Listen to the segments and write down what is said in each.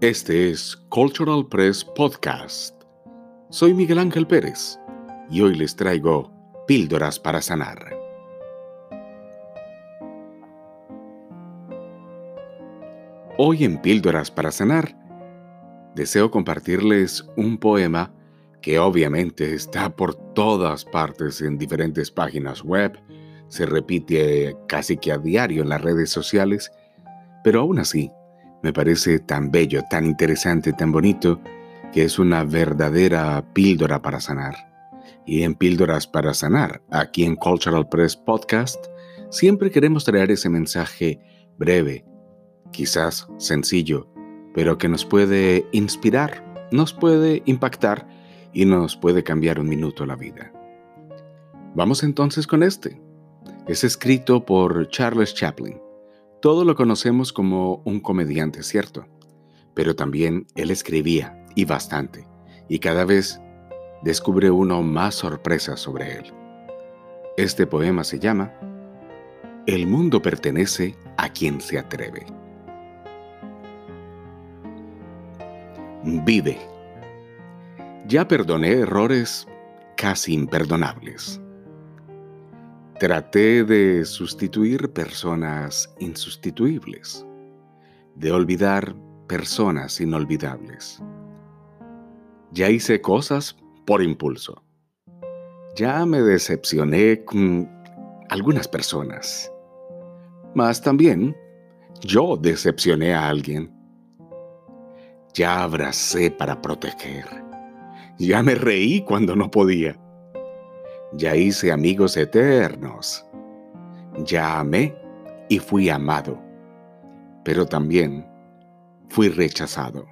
Este es Cultural Press Podcast. Soy Miguel Ángel Pérez y hoy les traigo píldoras para sanar. Hoy en Píldoras para sanar, deseo compartirles un poema que obviamente está por todas partes en diferentes páginas web, se repite casi que a diario en las redes sociales, pero aún así me parece tan bello, tan interesante, tan bonito, que es una verdadera píldora para sanar. Y en Píldoras para Sanar, aquí en Cultural Press Podcast, siempre queremos traer ese mensaje breve, quizás sencillo, pero que nos puede inspirar, nos puede impactar y nos puede cambiar un minuto la vida. Vamos entonces con este. Es escrito por Charles Chaplin. Todo lo conocemos como un comediante, ¿cierto? Pero también él escribía, y bastante, y cada vez descubre uno más sorpresas sobre él. Este poema se llama El mundo pertenece a quien se atreve. Vive. Ya perdoné errores casi imperdonables. Traté de sustituir personas insustituibles, de olvidar personas inolvidables. Ya hice cosas por impulso. Ya me decepcioné con algunas personas. Mas también yo decepcioné a alguien. Ya abracé para proteger. Ya me reí cuando no podía. Ya hice amigos eternos. Ya amé y fui amado. Pero también fui rechazado.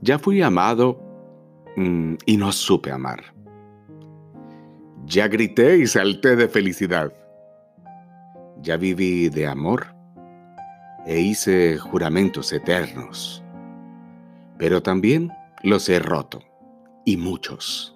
Ya fui amado mm, y no supe amar. Ya grité y salté de felicidad. Ya viví de amor e hice juramentos eternos. Pero también los he roto, y muchos.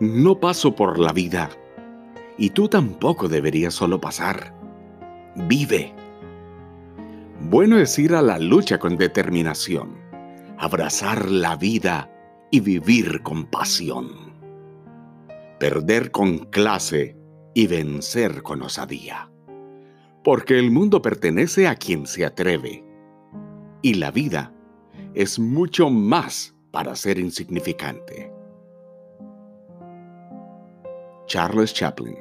No paso por la vida y tú tampoco deberías solo pasar. Vive. Bueno es ir a la lucha con determinación abrazar la vida y vivir con pasión. Perder con clase y vencer con osadía. Porque el mundo pertenece a quien se atreve. Y la vida es mucho más para ser insignificante. Charles Chaplin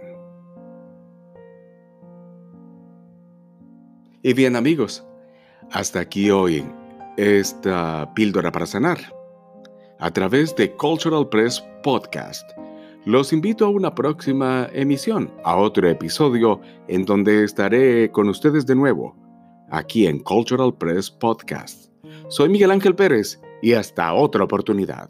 Y bien amigos, hasta aquí hoy esta píldora para sanar a través de Cultural Press Podcast. Los invito a una próxima emisión, a otro episodio en donde estaré con ustedes de nuevo, aquí en Cultural Press Podcast. Soy Miguel Ángel Pérez y hasta otra oportunidad.